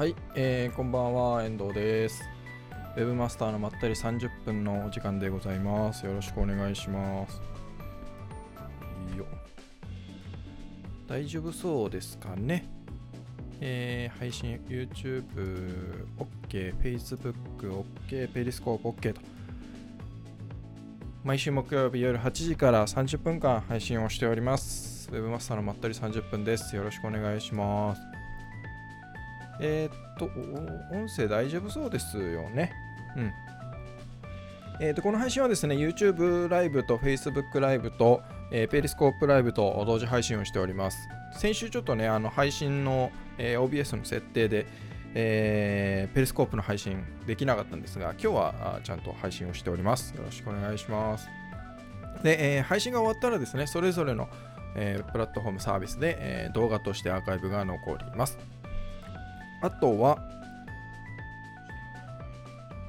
はい、えー、こんばんは、遠藤です。ウェブマスターのまったり30分のお時間でございます。よろしくお願いします。いいよ。大丈夫そうですかね？えー、配信、YouTube、OK、Facebook、OK、ペリスコープ、OK と。毎週木曜日夜8時から30分間配信をしております。ウェブマスターのまったり30分です。よろしくお願いします。えー、っと、音声大丈夫そうですよね。うん。えー、とこの配信はですね、YouTube ライブと Facebook ライブと、えー、ペリスコープライブと同時配信をしております。先週ちょっとね、あの配信の、えー、OBS の設定で、えー、ペリスコープの配信できなかったんですが、今日はちゃんと配信をしております。よろしくお願いします。で、えー、配信が終わったらですね、それぞれの、えー、プラットフォームサービスで、えー、動画としてアーカイブが残ります。あとは、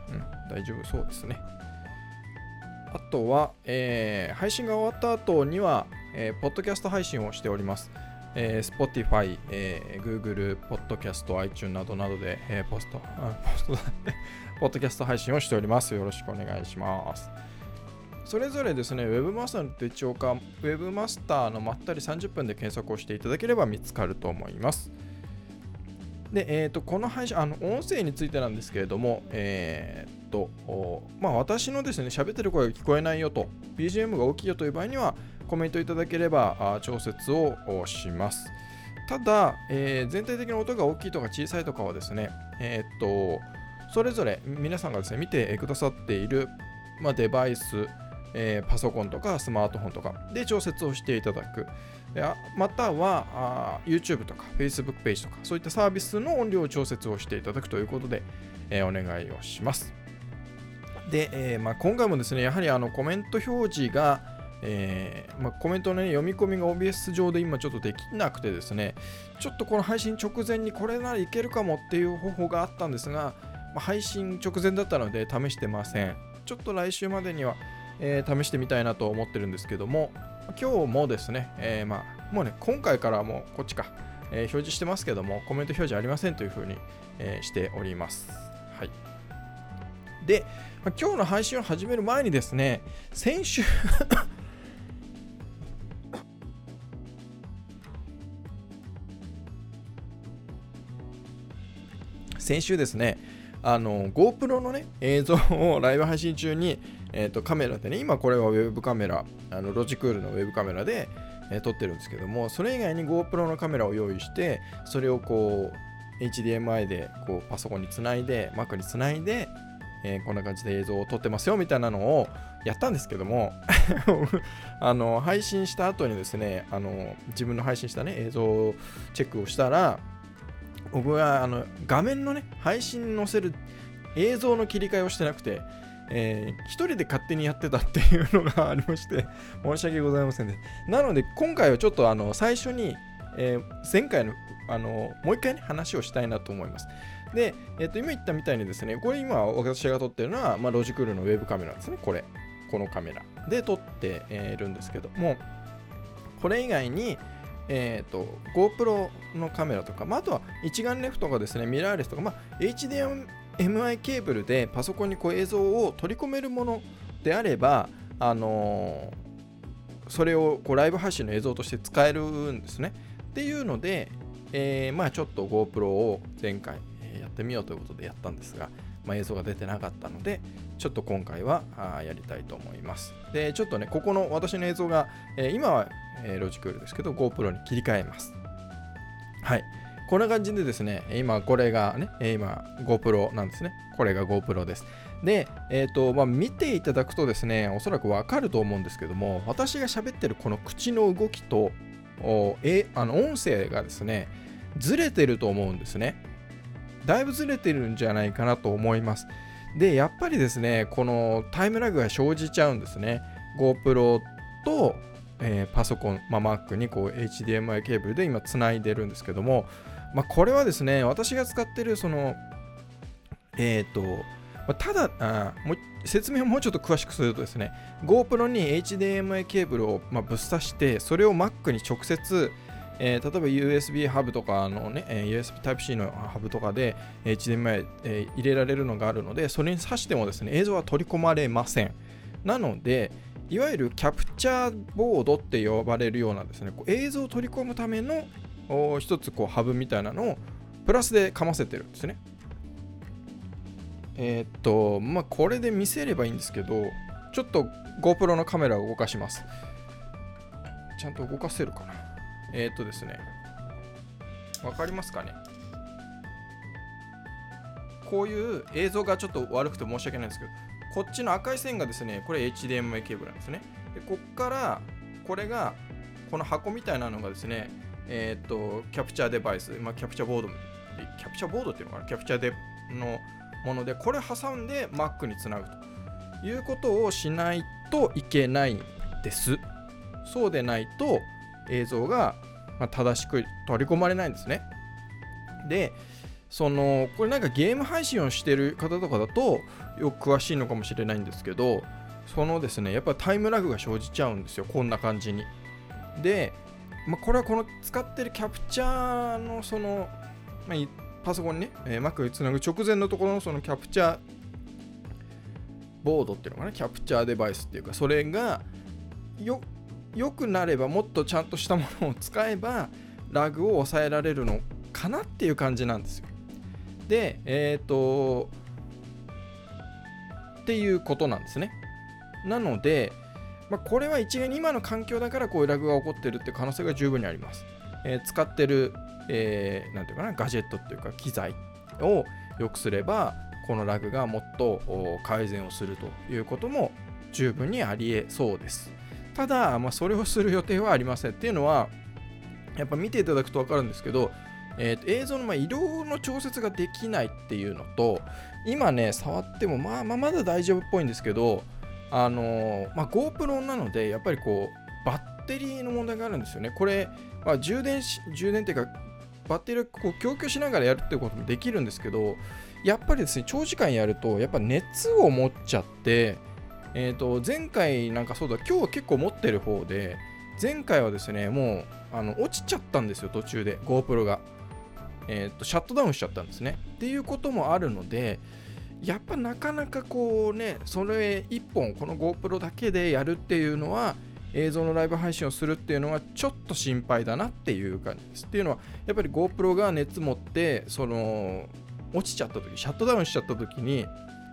うん、大丈夫そうですね。あとは、えー、配信が終わった後には、えー、ポッドキャスト配信をしております。えー、Spotify、えー、Google、Podcast、iTunes などなどで、えー、ポスト、ポスト ポッドキャスト配信をしております。よろしくお願いします。それぞれですね、Webmaster の手帳か、Webmaster のまったり30分で検索をしていただければ見つかると思います。で、えーと、この配信、あの音声についてなんですけれども、えーとまあ、私のですね、喋ってる声が聞こえないよと、BGM が大きいよという場合には、コメントいただければ調節をします。ただ、えー、全体的な音が大きいとか小さいとかはですね、えー、とそれぞれ皆さんがですね見てくださっている、まあ、デバイス、えー、パソコンとかスマートフォンとかで調節をしていただく。またはあ YouTube とか Facebook ページとかそういったサービスの音量調節をしていただくということで、えー、お願いをします。で、えーまあ、今回もですね、やはりあのコメント表示が、えーまあ、コメントの、ね、読み込みが OBS 上で今ちょっとできなくてですね、ちょっとこの配信直前にこれならいけるかもっていう方法があったんですが、ま、配信直前だったので試してません。ちょっと来週までには、えー、試してみたいなと思ってるんですけども、今日もですね、えー、まあ、もうね、今回からもうこっちか、えー、表示してますけども、コメント表示ありませんというふうに、え、しております。はい。で、まあ、今日の配信を始める前にですね、先週先週ですね、あの GoPro のね映像をライブ配信中に、えーと、カメラでね今これはウェブカメラあのロジクールのウェブカメラで、えー、撮ってるんですけどもそれ以外に GoPro のカメラを用意してそれをこう HDMI でこうパソコンにつないで Mac につないで、えー、こんな感じで映像を撮ってますよみたいなのをやったんですけども あの配信した後にですねあの自分の配信したね映像をチェックをしたら僕はあの画面のね、配信に載せる映像の切り替えをしてなくて、えー、一人で勝手にやってたっていうのがありまして、申し訳ございませんね。なので、今回はちょっとあの最初に、えー、前回のあのもう一回ね、話をしたいなと思います。で、えー、と今言ったみたいにですね、これ今私が撮ってるのは、まあ、ロジクールのウェブカメラですね、これ。このカメラで撮っているんですけども、これ以外に、えーと、GoPro のカメラとか、まあ、あとは一眼レフとかですね、ミラーレスとか、まあ、HDMI MI ケーブルでパソコンにこう映像を取り込めるものであれば、あのー、それをこうライブ配信の映像として使えるんですね。っていうので、えー、まあちょっと GoPro を前回やってみようということでやったんですが、まあ、映像が出てなかったので、ちょっと今回はあやりたいと思います。で、ちょっとね、ここの私の映像が、えー、今は、え、ロジクールですけど、GoPro に切り替えます。はい。こんな感じでですね、今これがね、今 GoPro なんですね。これが GoPro です。で、えっ、ー、と、まあ、見ていただくとですね、おそらくわかると思うんですけども、私が喋ってるこの口の動きと、えあの音声がですね、ずれてると思うんですね。だいぶずれてるんじゃないかなと思います。で、やっぱりですね、このタイムラグが生じちゃうんですね。GoPro と、えー、パソコン、まあ、Mac にこう HDMI ケーブルで今つないでるんですけども、まあ、これはですね、私が使ってるその、えっ、ー、と、ま、ただあもう、説明をもうちょっと詳しくするとですね、GoPro に HDMI ケーブルを、ま、ぶっ刺して、それを Mac に直接、えー、例えば USB ハブとかのね、え、USB Type-C のハブとかで HDMI、えー、入れられるのがあるので、それに挿してもですね、映像は取り込まれません。なので、いわゆるキャプチャーボードって呼ばれるようなですね、こう映像を取り込むための一つこうハブみたいなのをプラスでかませてるんですね。えー、っと、まあ、これで見せればいいんですけど、ちょっと GoPro のカメラを動かします。ちゃんと動かせるかな。えー、っとですね、わかりますかねこういう映像がちょっと悪くて申し訳ないんですけど、こっちの赤い線がですね、これ HDMI ケーブルなんですね。で、こっから、これが、この箱みたいなのがですね、えー、っと、キャプチャーデバイス、まあ、キャプチャーボード、キャプチャーボードっていうのかな、キャプチャーでのもので、これ挟んで Mac につなぐということをしないといけないんです。そうでないと映像が正しく取り込まれないんですね。で、そのこれなんかゲーム配信をしてる方とかだとよく詳しいのかもしれないんですけどそのですねやっぱタイムラグが生じちゃうんですよこんな感じにで、まあ、これはこの使ってるキャプチャーのその、まあ、パソコンにね、えー、Mac につなぐ直前のところのそのキャプチャーボードっていうのかなキャプチャーデバイスっていうかそれがよ良くなればもっとちゃんとしたものを使えばラグを抑えられるのかなっていう感じなんですよ。でえっ、ー、とっていうことなんですね。なので、まあ、これは一概に今の環境だからこういうラグが起こってるって可能性が十分にあります、えー、使ってるえー、ていうかなガジェットっていうか機材を良くすればこのラグがもっと改善をするということも十分にありえそうです。ただ、まあ、それをする予定はありませんっていうのはやっぱ見ていただくと分かるんですけど、えー、と映像のま色の調節ができないっていうのと今ね触ってもまあまあまだ大丈夫っぽいんですけどあのー、まあ、GoPro なのでやっぱりこうバッテリーの問題があるんですよね。これ、まあ、充電し充電っていうかバッテリーをこう供給しながらやるっていうこともできるんですけどやっぱりですね長時間やるとやっぱ熱を持っちゃってえーと前回なんかそうだ今日は結構持ってる方で前回はですねもうあの落ちちゃったんですよ途中で GoPro が、えーと、シャットダウンしちゃったんですね。っていうこともあるのでやっぱなかなかこうねそれ1本この GoPro だけでやるっていうのは映像のライブ配信をするっていうのはちょっと心配だなっていう感じです。っていうのはやっぱり GoPro が熱持ってその落ちちゃった時シャットダウンしちゃった時に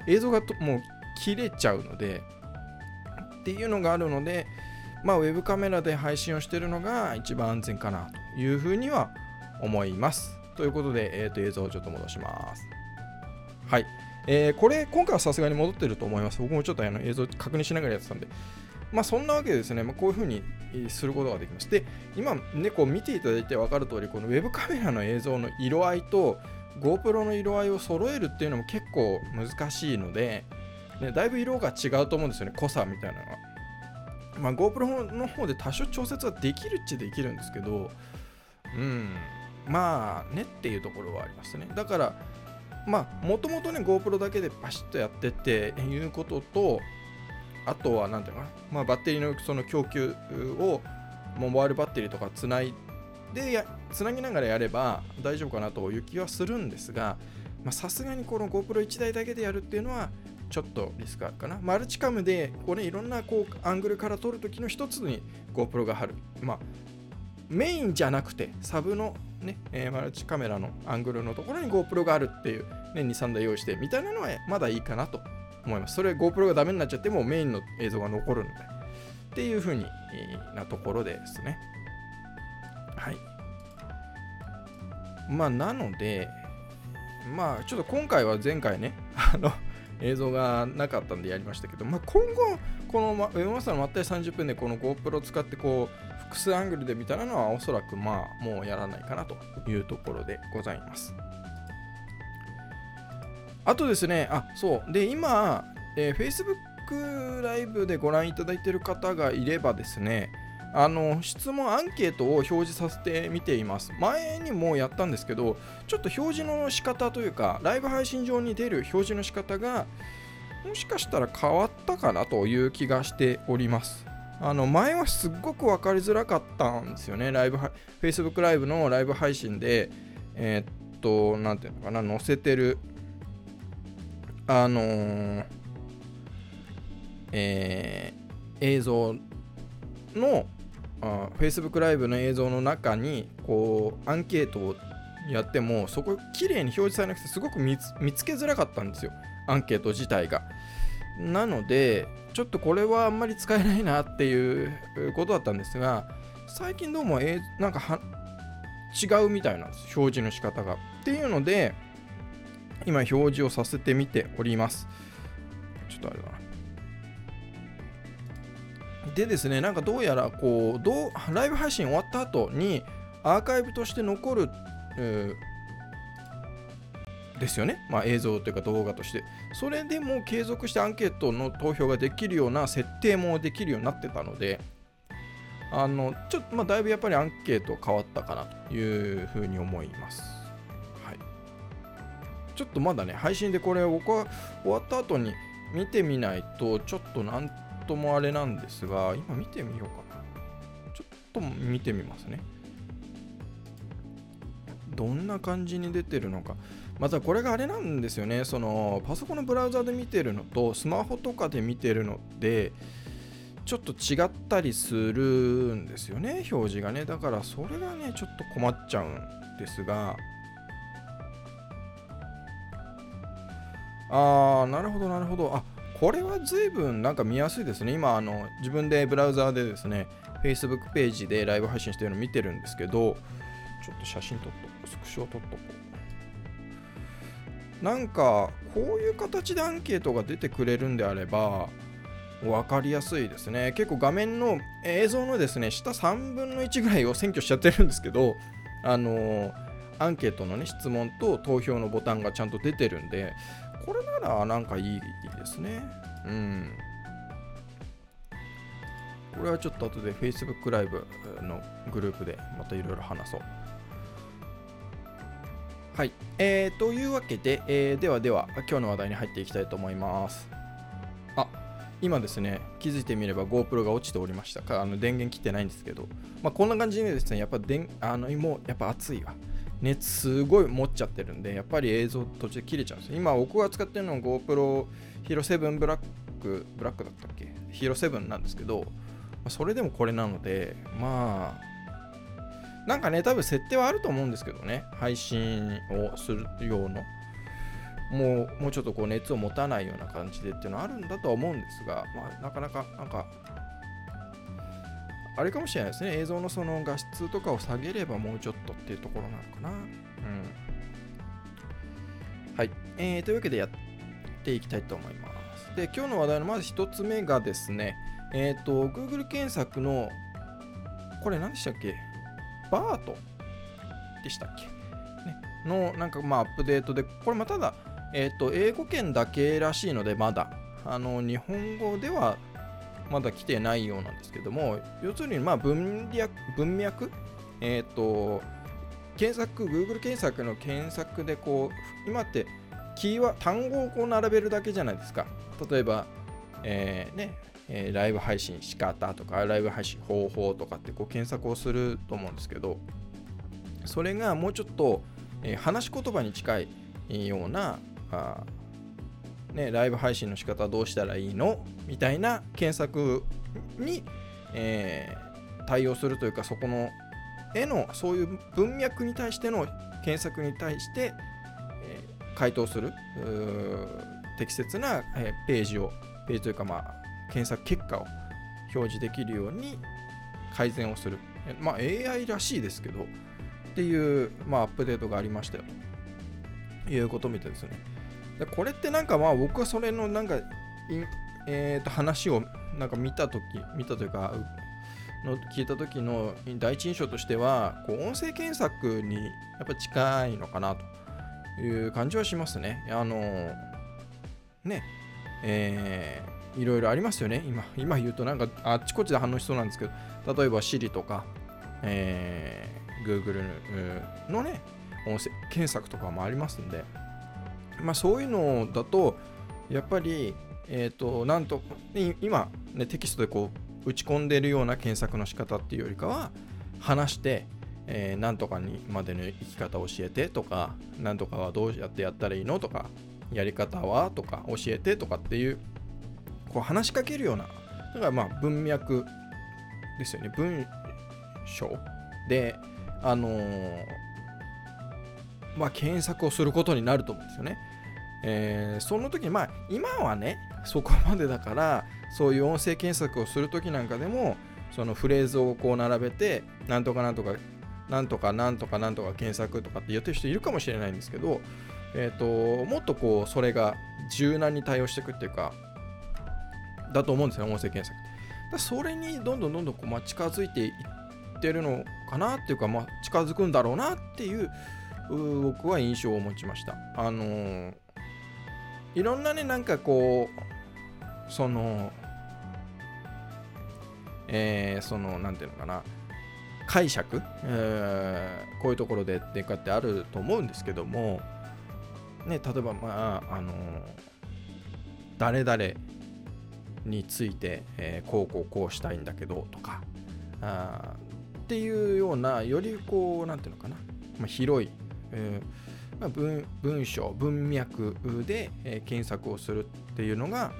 映像がもう切れちゃうのでっていうのがあるのでまあウェブカメラで配信をしてるのが一番安全かなというふうには思います。ということで、えー、と映像をちょっと戻します。はい。えー、これ、今回はさすがに戻ってると思います。僕もちょっとあの映像確認しながらやってたんで、まあそんなわけでですね、まあ、こういうふうにすることができます。で、今ね、こう見ていただいて分かる通り、このウェブカメラの映像の色合いと GoPro の色合いを揃えるっていうのも結構難しいので、ね、だいぶ色が違うと思うんですよね、濃さみたいなのは。まあ、GoPro の方で多少調節はできるっちゃできるんですけど、うん、まあねっていうところはありますね。だから、まあ、もともとね、GoPro だけでパシッとやってっていうことと、あとは、なんていうのかな、まあ、バッテリーのその供給を、モバイルバッテリーとかつないでや、つなぎながらやれば大丈夫かなという気はするんですが、さすがにこの GoPro1 台だけでやるっていうのは、ちょっとリスクあるかな。マルチカムで、これいろんなこうアングルから撮るときの一つに GoPro が貼る。まあ、メインじゃなくて、サブのね、えー、マルチカメラのアングルのところに GoPro があるっていう、ね、2、3台用意してみたいなのはまだいいかなと思います。それ GoPro がダメになっちゃってもメインの映像が残るので。っていう風になところですね。はい。まあ、なので、まあ、ちょっと今回は前回ね、あの、映像がなかったんでやりましたけど、まあ、今後、この、ま、ウェマスターのまったり30分でこの GoPro を使ってこう複数アングルで見たのはおそらくまあもうやらないかなというところでございます。あとですね、あ、そう。で、今、えー、Facebook ライブでご覧いただいている方がいればですね、あの質問アンケートを表示させてみています。前にもやったんですけど、ちょっと表示の仕方というか、ライブ配信上に出る表示の仕方が、もしかしたら変わったかなという気がしております。あの前はすっごく分かりづらかったんですよね。ライブ、Facebook ライブのライブ配信で、えー、っと、なんていうのかな、載せてる、あのー、えー、映像のあ Facebook ライブの映像の中にこうアンケートをやってもそこ綺麗に表示されなくてすごく見つけづらかったんですよ。アンケート自体が。なのでちょっとこれはあんまり使えないなっていうことだったんですが最近どうも、えー、なんか違うみたいなんです。表示の仕方が。っていうので今表示をさせてみておりますちょっとあれだなでですね、なんかどうやらこうどうライブ配信終わった後にアーカイブとして残る、えー、ですよね、まあ、映像というか動画として。それでも継続してアンケートの投票ができるような設定もできるようになってたので、あのちょっとまあだいぶやっぱりアンケート変わったかなというふうに思います。ちょっとまだね、配信でこれ僕は終わった後に見てみないと、ちょっとなんともあれなんですが、今見てみようかな。ちょっと見てみますね。どんな感じに出てるのか。またこれがあれなんですよね。そのパソコンのブラウザで見てるのとスマホとかで見てるので、ちょっと違ったりするんですよね、表示がね。だからそれがね、ちょっと困っちゃうんですが。あー、なるほど、なるほど。あこれは随分なんか見やすいですね。今、あの自分でブラウザーでですね、Facebook ページでライブ配信してるの見てるんですけど、ちょっと写真撮っとこう、スクショ撮っとこう。なんか、こういう形でアンケートが出てくれるんであれば、分かりやすいですね。結構画面の映像のですね、下3分の1ぐらいを占拠しちゃってるんですけど、あのー、アンケートのね、質問と投票のボタンがちゃんと出てるんで、これならなんかいいですね。うん。これはちょっと後で Facebook ライブのグループでまたいろいろ話そう。はい。えー、というわけで、えー、ではでは今日の話題に入っていきたいと思います。あ、今ですね、気づいてみれば GoPro が落ちておりましたか。あの電源切ってないんですけど、まあ、こんな感じでですね、やっぱでんあのもうやっぱ熱いわ。熱すごい持っちゃってるんで、やっぱり映像途中で切れちゃうんですよ。今僕が使ってるのは GoPro Hero 7ブラック、ブラックだったっけ ?Hero 7なんですけど、それでもこれなので、まあ、なんかね、多分設定はあると思うんですけどね、配信をする用の。もう、もうちょっとこう熱を持たないような感じでっていうのはあるんだとは思うんですが、まあ、なかなか、なんか、あれかもしれないですね。映像のその画質とかを下げればもうちょっとっていうところなのかな。うん。はい。えー、というわけでやっていきたいと思います。で、今日の話題のまず1つ目がですね、えっ、ー、と、Google 検索の、これ何でしたっけ？バートでしたっけ、ね、の、なんかまあアップデートで、これまただ、えっ、ー、と、英語圏だけらしいので、まだ、あの、日本語ではまだ来てないようなんですけども、要するにまあ文脈、文脈？え、ー、と、検索、Google 検索の検索でこう、今ってキーワ単語をこう並べるだけじゃないですか。例えば、えー、ね、えー、ライブ配信仕方とか、ライブ配信方法とかってこう検索をすると思うんですけど、それがもうちょっと、えー、話し言葉に近いようなね、ライブ配信の仕方どうしたらいいの？みたいな検索に、えー、対応するというか、そこの絵のそういう文脈に対しての検索に対して、えー、回答する適切な、えー、ページを、ページというか、まあ、検索結果を表示できるように改善をする。まあ、AI らしいですけど、っていう、まあ、アップデートがありましたよということみたいですね。でこれってなんかまあ僕はそれのなんか、えー、と話をなんか見たとき、見たというか、の聞いた時の第一印象としては、こう音声検索にやっぱ近いのかなという感じはしますね。あのね、えー、いろいろありますよね。今、今言うとなんかあっちこっちで反応しそうなんですけど、例えば Siri とか、えー、Google のね、音声検索とかもありますんで、まあ、そういうのだとやっぱり、えーと、なんと今、ね、テキストでこう打ち込んでるような検索の仕方っていうよりかは話してえー、なんとかにまでの生き方を教えてとか、なんとかはどうやってやったらいいのとか、やり方はとか教えてとかっていう、こう話しかけるような、だからまあ文脈ですよね、文章で、あのー、まあ検索をすることになると思うんですよね。えー、その時まあ今はね、そこまでだから、そういう音声検索をする時なんかでも、そのフレーズをこう並べて、なんとかなんとかなんとかなんとかなんとか検索とかって言ってる人いるかもしれないんですけど、えーと、もっとこうそれが柔軟に対応していくっていうかだと思うんですよ音声検索。だそれにどんどんどんどんこう、まあ、近づいていってるのかなっていうか、まあ、近づくんだろうなっていう僕は印象を持ちました。あのー、いろんなねなんかこうそのえー、そのなんていうのかな解釈、えー、こういうところでってかってあると思うんですけども、ね、例えば、まあ、あの誰々について、えー、こうこうこうしたいんだけどとかあっていうようなよりこうなんていうのかな、まあ、広い、えーま、文文章文脈で、え、検索をするっていうのが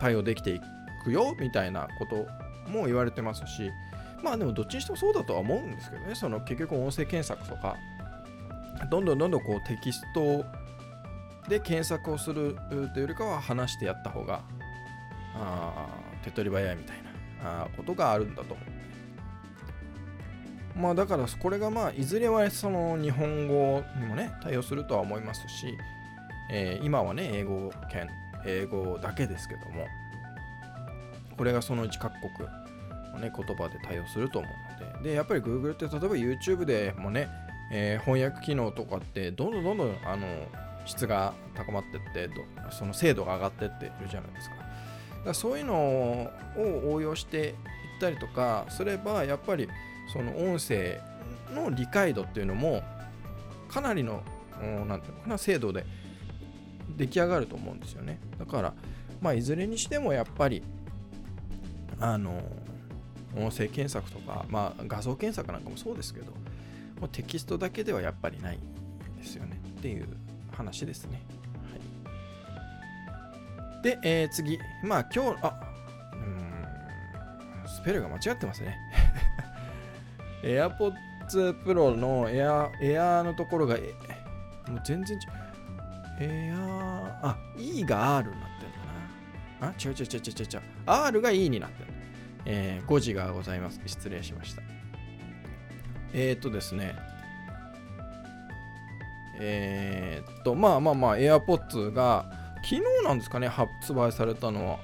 対応できていくよみたいなことも言われてますし、まあでもどっちにしてもそうだとは思うんですけどね、その結局音声検索とか、どんどんどんどんこうテキストで検索をするというよりかは話してやった方があ手っ取り早いみたいなことがあるんだと。まあだからこれがまあいずれはその日本語にもね対応するとは思いますし、えー、今はね英語圏英語だけですけどもこれがそのうち各国ね、言葉で対応すると思うので、で、やっぱり Google って例えば YouTube でもね、えー、翻訳機能とかってどんどんどんどんあの質が高まってってその精度が上がってってるじゃないですか。だそういうのを応用していったりとかすればやっぱりその音声の理解度っていうのもかなりの何ていうのかな精度で出来上がると思うんですよね。だからまあいずれにしてもやっぱりあの音声検索とか、まあ、画像検索なんかもそうですけど、もうテキストだけではやっぱりないですよねっていう話ですね。はい、で、えー、次、まあ今日、あうん、スペルが間違ってますね。AirPods Pro のエアエアのところが、もう全然違う。エアあ、E が R になってるのかな。あ、違う違う違う違う違う。R が E になってる。えー、5時がございます。失礼しました。えー、っとですね。えー、っと、まあまあまあ、AirPods が昨日なんですかね、発売されたのは。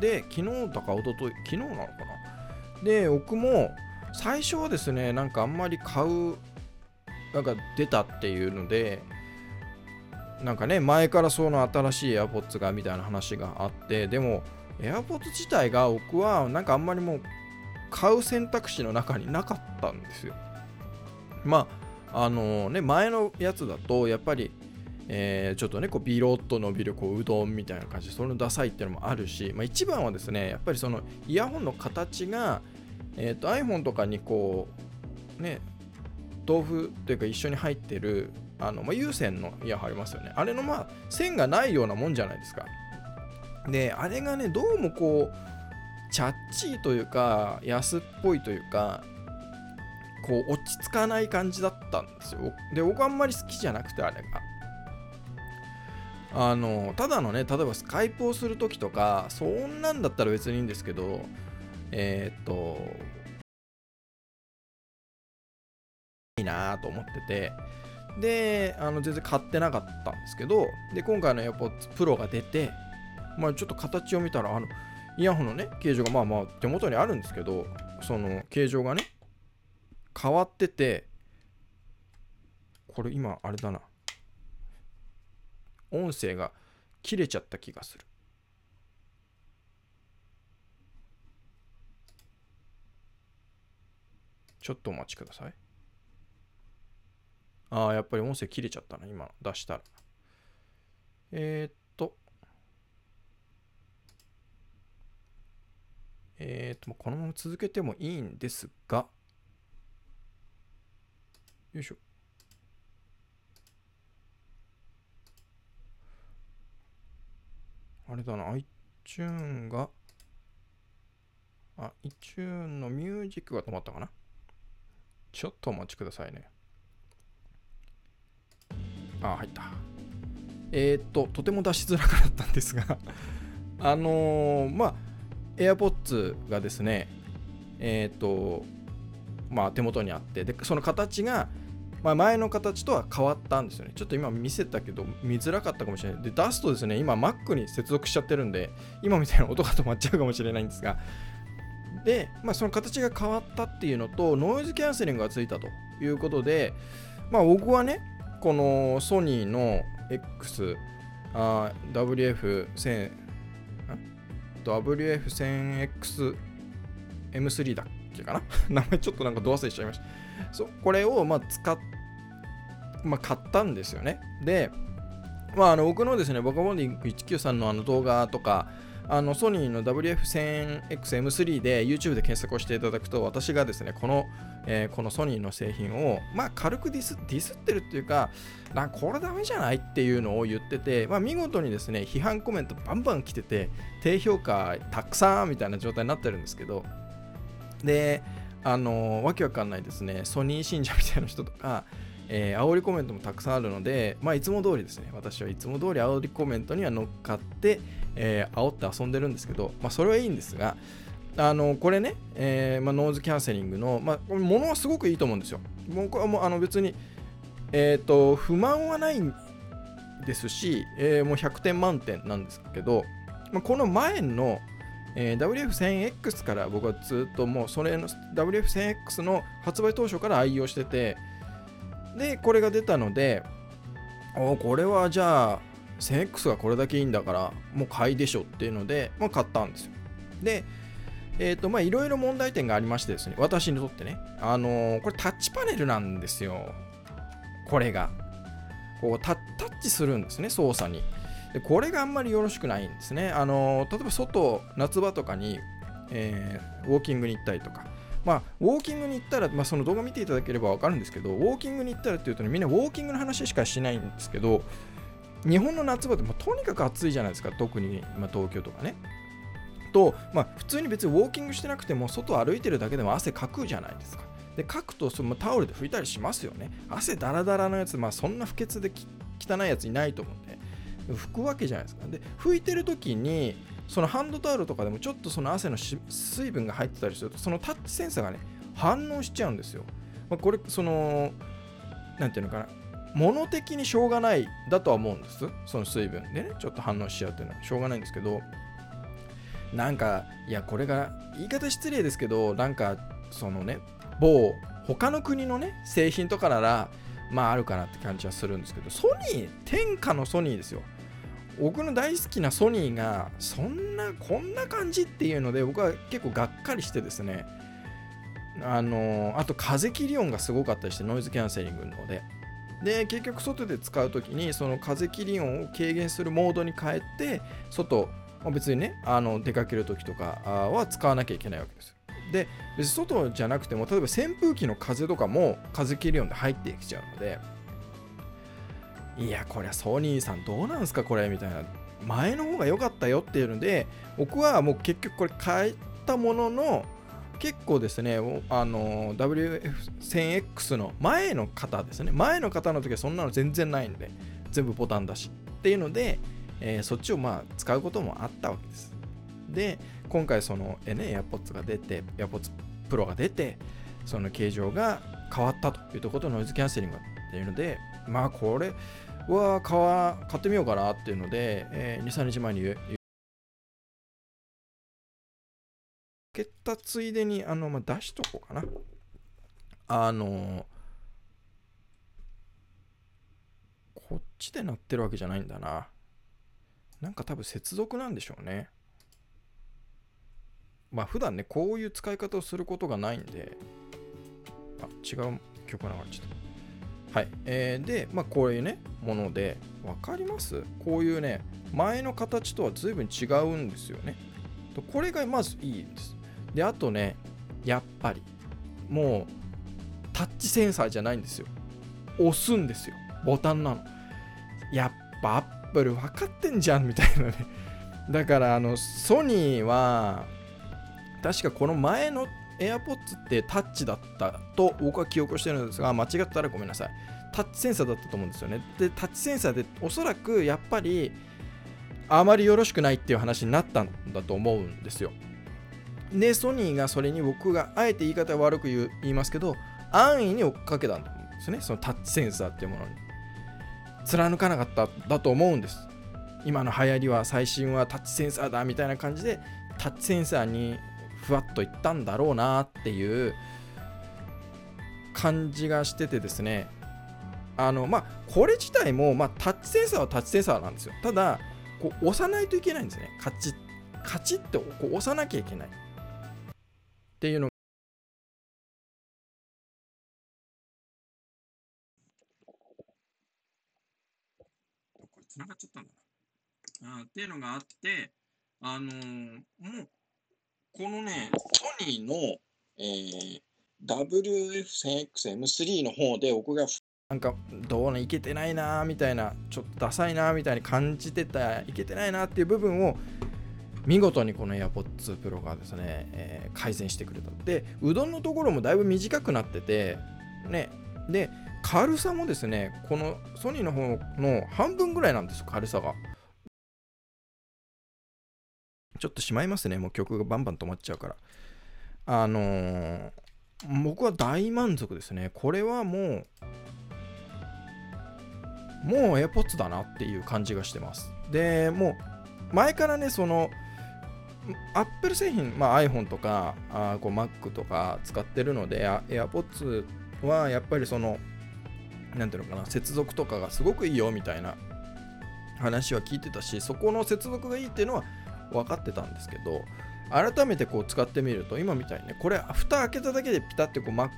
で、昨日だか一昨日昨日なのかな。で、僕も最初はですね、なんかあんまり買う、なんか出たっていうので、なんかね、前からその新しい AirPods がみたいな話があって、でも、AirPods 自体が僕はなんかあんまりもう買う選択肢の中になかったんですよ。まあ、あのね、前のやつだとやっぱり、えー、ちょっとね、こうビロッと伸びるこううどんみたいな感じで、それのダサいっていうのもあるし、まあ、一番はですね、やっぱりそのイヤホンの形が、えーと、iPhone とかにこう、ね、豆腐というか一緒に入ってるあの、まあ、有線のイヤホンありますよね。あれのまあ線がないようなもんじゃないですか。で、あれがね、どうもこう、チャッチーというか、安っぽいというか、こう、落ち着かない感じだったんですよ。で、僕あんまり好きじゃなくて、あれが。あの、ただのね、例えばスカイプをするときとか、そんなんだったら別にいいんですけど、えー、っと、いいなと思ってて、で、あの全然買ってなかったんですけど、で、今回の AirPods Pro が出て、まあ、ちょっと形を見たら、あの、イヤホンのね、形状がまあまあ手元にあるんですけど、その形状がね、変わってて、これ今、あれだな。音声が切れちゃった気がする。ちょっとお待ちください。ああ、やっぱり音声切れちゃったな、今出したら。えー、っえっ、と、このまま続けてもいいんですが、よいしょ。あれだな、iTune が、あ、iTune のミュージックが止まったかな。ちょっとお待ちくださいね。あ、入った。えー、っと、とても出しづらかったんですが あのー、まあ、AirPods がですね、えー、っと、まあ、手元にあって、で、その形が、まあ、前の形とは変わったんですよね。ちょっと今見せたけど見づらかったかもしれない。で、出すとですね、今 Mac に接続しちゃってるんで、今みたいな音が止まっちゃうかもしれないんですが、で、まあ、その形が変わったっていうのと、ノイズキャンセリングがついたということで、まあ、僕はね、このソニーの X WF1000、WF1000X M3 だっけかな？名前ちょっとなんかど忘れしちゃいました。そうこれをまあ使っ、まあ、買ったんですよね。で、まあ、あの僕のですね、バカボンディング193のあの動画とか、あのソニーの WF1000XM3 で YouTube で検索をしていただくと私がですねこの、えー、このソニーの製品をまあ軽くディスディスってるっていうかなこれダメじゃないっていうのを言ってて、まあ、見事にですね批判コメントバンバン来てて低評価たくさんみたいな状態になってるんですけどであのわけわかんないですねソニー信者みたいな人とかえー、煽りコメントもたくさんあるので、まあ、いつも通りですね、私はいつも通り煽りコメントには乗っかって、えー、煽って遊んでるんですけど、まあ、それはいいんですが、あのこれね、えーまあ、ノーズキャンセリングの、まあ、ものはすごくいいと思うんですよ。僕はもうあの別に、えーと、不満はないですし、えー、もう100点満点なんですけど、まあ、この前の、えー、WF1000X から僕はずっともうそれの WF1000X の発売当初から愛用してて、で、これが出たので、おこれはじゃあ 1000X がこれだけいいんだからもう買いでしょっていうので、まあ、買ったんですよ。で、えっ、ー、とまあいろいろ問題点がありましてですね、私にとってね、あのー、これタッチパネルなんですよ。これが。こうタッチするんですね、操作に。でこれがあんまりよろしくないんですね。あのー、例えば外、夏場とかに、え、ウォーキングに行ったりとか、まあ、ウォーキングに行ったら、まあ、その動画見ていただければ分かるんですけど、ウォーキングに行ったらっていうと、ね、みんなウォーキングの話しかしないんですけど、日本の夏場って、とにかく暑いじゃないですか、特に、まあ、東京とかね。と、まあ、普通に別にウォーキングしてなくても、外歩いてるだけでも汗かくじゃないですか。で、かくとそのタオルで拭いたりしますよね。汗だらだらのやつ、まあ、そんな不潔で汚いやついないと思うんで、拭くわけじゃないですか。で、拭いてる時に、そのハンドタオルとかでもちょっとその汗の水分が入ってたりすると、そのタッチセンサーがね、反応しちゃうんですよ。まあ、これ、その、なんていうのかな、物的にしょうがないだとは思うんです。その水分でね、ちょっと反応しちゃうっていうのは。しょうがないんですけど、なんか、いや、これが、言い方失礼ですけど、なんか、そのね、某、他の国のね、製品とかなら、まああるかなって感じはするんですけど、ソニー、天下のソニーですよ。僕の大好きなソニーが、そんな、こんな感じっていうので、僕は結構がっかりしてですね、あのあと風切り音がすごかったりしてノイズキャンセリングので。で結局外で使う時にその風切り音を軽減するモードに変えて外、まあ、別にねあの出かける時とかは使わなきゃいけないわけですで別に外じゃなくても例えば扇風機の風とかも風切り音で入ってきちゃうのでいやこれはソニーさんどうなんすかこれみたいな。前の方が良かったよっていうので僕はもう結局これ変えたものの結構ですね、あの WF1000X の前の方ですね、前の方の時はそんなの全然ないんで、全部ボタンだしっていうので、えー、そっちをまあ使うこともあったわけです。で、今回その、えね、AirPods が出て、AirPods Pro が出て、その形状が変わったというところとノイズキャンセリングっていうので、まあこれは買ってみようかなっていうので、えー、2、3日前にけたついでに、あの、まあ、出しとこうかな。あの、こっちで鳴ってるわけじゃないんだな。なんか多分接続なんでしょうね。まあ普段ね、こういう使い方をすることがないんで、あ、違う曲流れちゃった。はい。えー、で、まあこういうね、もので、わかります？こういうね、前の形とは随分違うんですよね。これがまずいいんです。であとねやっぱりもうタッチセンサーじゃないんですよ。押すんですよ。ボタンなの。やっぱアップル分かってんじゃんみたいなね。だからあのソニーは確かこの前の AirPods ってタッチだったと僕は記憶してるんですが間違ったらごめんなさい。タッチセンサーだったと思うんですよね。でタッチセンサーでおそらくやっぱりあまりよろしくないっていう話になったんだと思うんですよ。でソニーがそれに僕があえて言い方悪く言いますけど安易に追っかけたんですね。そのタッチセンサーっていうものに。貫かなかっただと思うんです。今の流行りは最新はタッチセンサーだみたいな感じでタッチセンサーにふわっといったんだろうなっていう感じがしててですね。あのまあこれ自体も、まあ、タッチセンサーはタッチセンサーなんですよ。ただこう押さないといけないんですね。カチッカチッってこう押さなきゃいけない。っていうのこれ繋がっちゃったんだな。あっていうのがあってあのー、もうこのねソニーの、えー、WF1000XM3 の方で僕がなんかどうねいけてないなみたいなちょっとダサいなみたいに感じてたいけてないなっていう部分を見事にこの AirPods Pro がですね、えー、改善してくれた。で、うどんのところもだいぶ短くなってて、ね、で、軽さもですね、このソニーの方の半分ぐらいなんですよ、軽さが。ちょっとしまいますね、もう曲がバンバン止まっちゃうから。あのー、僕は大満足ですね。これはもう、もう AirPods だなっていう感じがしてます。で、もう、前からね、その、アップル製品、まあ、iPhone とかあこう Mac とか使ってるので、AirPods はやっぱりその、なんていうのかな、接続とかがすごくいいよみたいな話は聞いてたし、そこの接続がいいっていうのは分かってたんですけど、改めてこう使ってみると、今みたいにね、これ、蓋開けただけでピタってこう Mac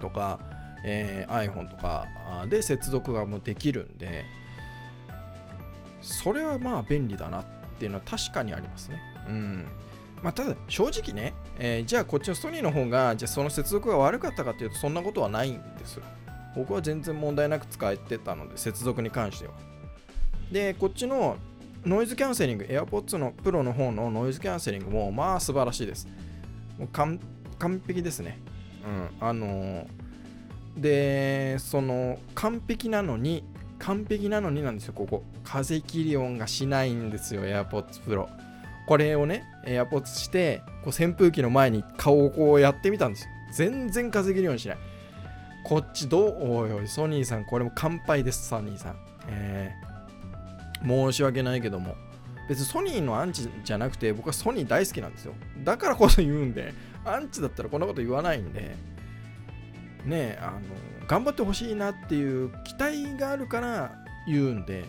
とか、えー、iPhone とかで接続がもうできるんで、それはまあ便利だなってっていうのは確かにありますね。うん。まあ、ただ、正直ね、えー、じゃあこっちのソニーの方が、じゃあその接続が悪かったかっていうと、そんなことはないんです。僕は全然問題なく使えてたので、接続に関しては。で、こっちのノイズキャンセリング、AirPods のプロの方のノイズキャンセリングも、まあ素晴らしいです。もう完璧ですね。うん。あのー、で、その完璧なのに、完璧なのになんですよ、ここ。風切り音がしないんですよ、AirPods Pro。これをね、AirPods して、こう扇風機の前に顔をこうやってみたんですよ。全然風切り音しない。こっちどう？おいおい、ソニーさん、これも乾杯です、ソニーさん。えー、申し訳ないけども。別にソニーのアンチじゃなくて、僕はソニー大好きなんですよ。だからこそ言うんで、アンチだったらこんなこと言わないんで、ねあの、頑張ってほしいなっていう期待があるから言うんで、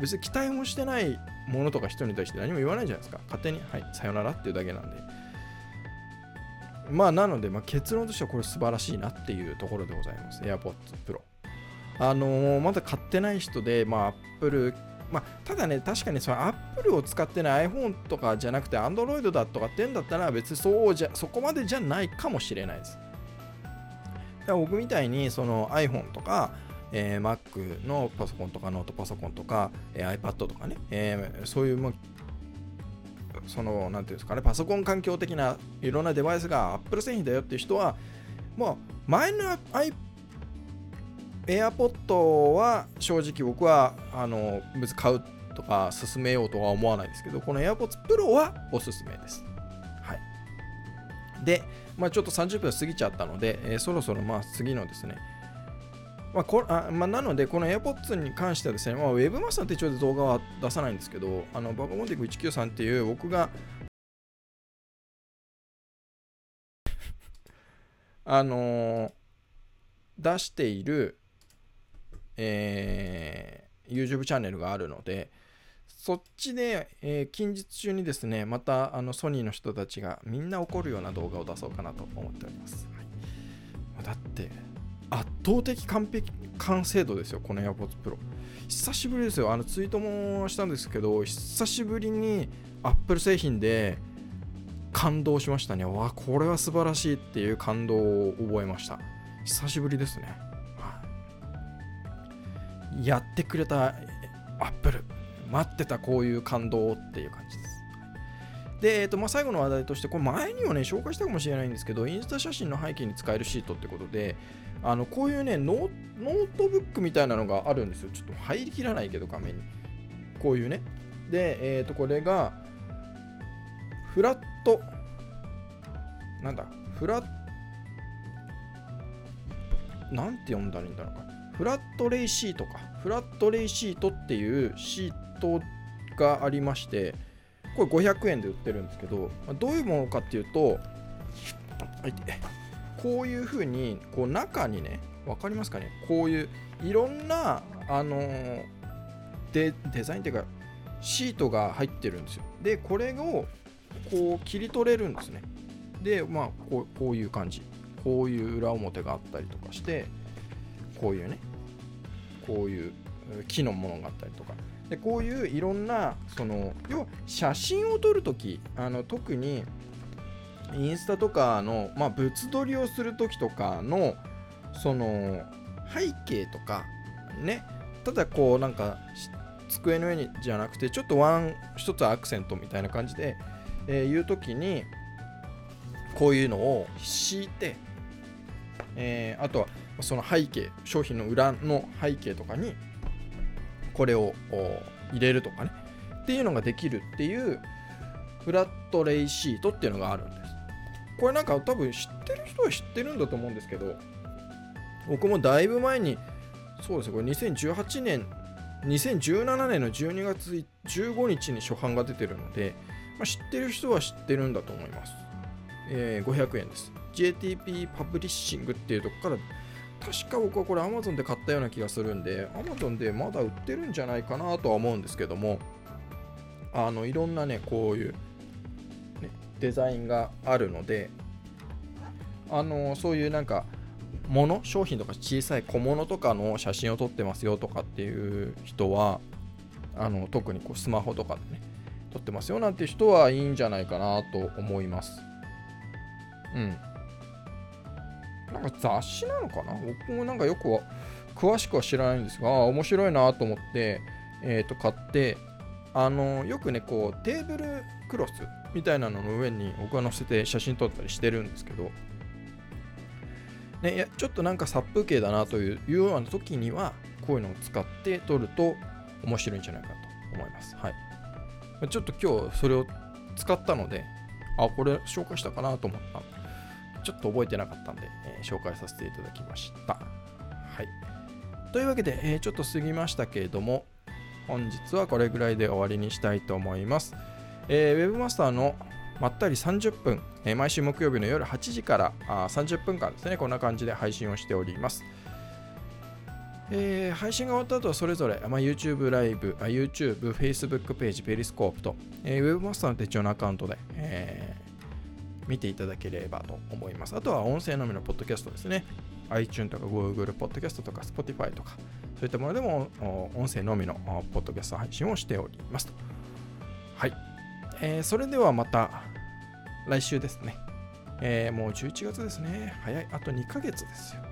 別に期待もしてないものとか人に対して何も言わないじゃないですか。勝手に、はい、さよならっていうだけなんで。まあ、なので、まあ、結論としてはこれ素晴らしいなっていうところでございます。AirPods Pro。あのー、まだ買ってない人で、まあ、Apple、まあ、ただね、確かにその Apple を使ってない iPhone とかじゃなくて Android だとかってんだったら別にそうじゃそこまでじゃないかもしれないです。だ僕みたいにその iPhone とか、えー、Mac のパソコンとかノートパソコンとか、えー、iPad とかね、えー、そういうもその、なんていうんですかね、パソコン環境的ないろんなデバイスが Apple 製品だよっていう人は、もう前の AirPod は正直僕はあの別に買うとか進めようとは思わないですけど、この AirPods Pro はおすすめです。で、まあ、ちょっと30分過ぎちゃったので、えー、そろそろまあ次のですね、まあこあまあ、なので、この AirPods に関してはですね、まあ、Webmaster 手帳で動画は出さないんですけど、あのバカモンティク193っていう僕があのー、出している、えー、YouTube チャンネルがあるので、そっちで、えー、近日中にですね、またあのソニーの人たちがみんな怒るような動画を出そうかなと思っております。はい、だって、圧倒的完璧完成度ですよ、この AirPods Pro。久しぶりですよ、あのツイートもしたんですけど、久しぶりに Apple 製品で感動しましたね。わ、これは素晴らしいっていう感動を覚えました。久しぶりですね。やってくれたアップル。待ってたこういう感動っていう感じです。で、えーとまあ、最後の話題として、これ前にもね、紹介したかもしれないんですけど、インスタ写真の背景に使えるシートってことで、あのこういうねノ、ノートブックみたいなのがあるんですよ。ちょっと入りきらないけど、画面に。こういうね。で、えっ、ー、と、これが、フラット、なんだ、フラットなんて読んだらいいんだろうか。フラットレイシートか。フラットレイシートっていうシートがありまして、これ500円で売ってるんですけど、どういうものかっていうと、こういうふうに、こう中にね、分かりますかね？こういういろんな、あの、デデザインっていうか、シートが入ってるんですよ。で、これをこう切り取れるんですね。で、まあこう、こういう感じ。こういう裏表があったりとかして、こういうね、こういう木のものがあったりとか。でこういういろんなその要は写真を撮るときあの特にインスタとかの、まあ、物撮りをするときとかのその背景とかね。ただこうなんか机の上にじゃなくてちょっとワン一つアクセントみたいな感じで、えー、言う時にこういうのを敷いて、えー、あとはその背景商品の裏の背景とかにこれを入れるとかね。っていうのができるっていうフラットレイシートっていうのがあるんです。これなんか多分知ってる人は知ってるんだと思うんですけど僕もだいぶ前にそうですねこれ2018年2017年の12月15日に初版が出てるので、まあ、知ってる人は知ってるんだと思います、えー、500円です。JTP パブリッシングっていうとこから確か僕はこれ Amazon で買ったような気がするんで Amazon でまだ売ってるんじゃないかなとは思うんですけどもあのいろんなねこういう、ね、デザインがあるのであのそういうなんかもの商品とか小さい小物とかの写真を撮ってますよとかっていう人はあの特にこうスマホとかでね撮ってますよなんて人はいいんじゃないかなと思います。うん。なんか雑誌なのかな？僕もなんかよくは詳しくは知らないんですが、面白いなと思って、えー、と買って、あのよくね、こうテーブルクロスみたいなのの上に僕は載せて写真撮ったりしてるんですけど、ね、いやちょっとなんか殺風景だなというような時には、こういうのを使って撮ると面白いんじゃないかと思います。はい。ちょっと今日それを使ったので、あ、これ紹介したかなと思ったんでちょっと覚えてなかったんで、えー、紹介させていただきました。はい。というわけで、えー、ちょっと過ぎましたけれども、本日はこれぐらいで終わりにしたいと思います。えー、Webmaster のまったり30分、えー、毎週木曜日の夜8時からあ30分間ですね、こんな感じで配信をしております。えー、配信が終わった後はそれぞれ、まあ、YouTube ライブ、YouTube、Facebook ページ、ペリスコープと、えー、Webmaster の手帳のアカウントで、え見ていただければと思います。あとは音声のみのポッドキャストですね。iTunes とか Google ポッドキャストとか Spotify とか、そういったものでも音声のみのポッドキャスト配信をしておりますと。はい。えー、それではまた来週ですね。えー、もう11月ですね。早い。あと2ヶ月ですよ。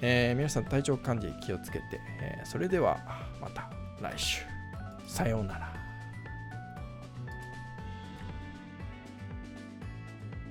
えー、皆さん体調管理気をつけて、え、それではまた来週。さようなら。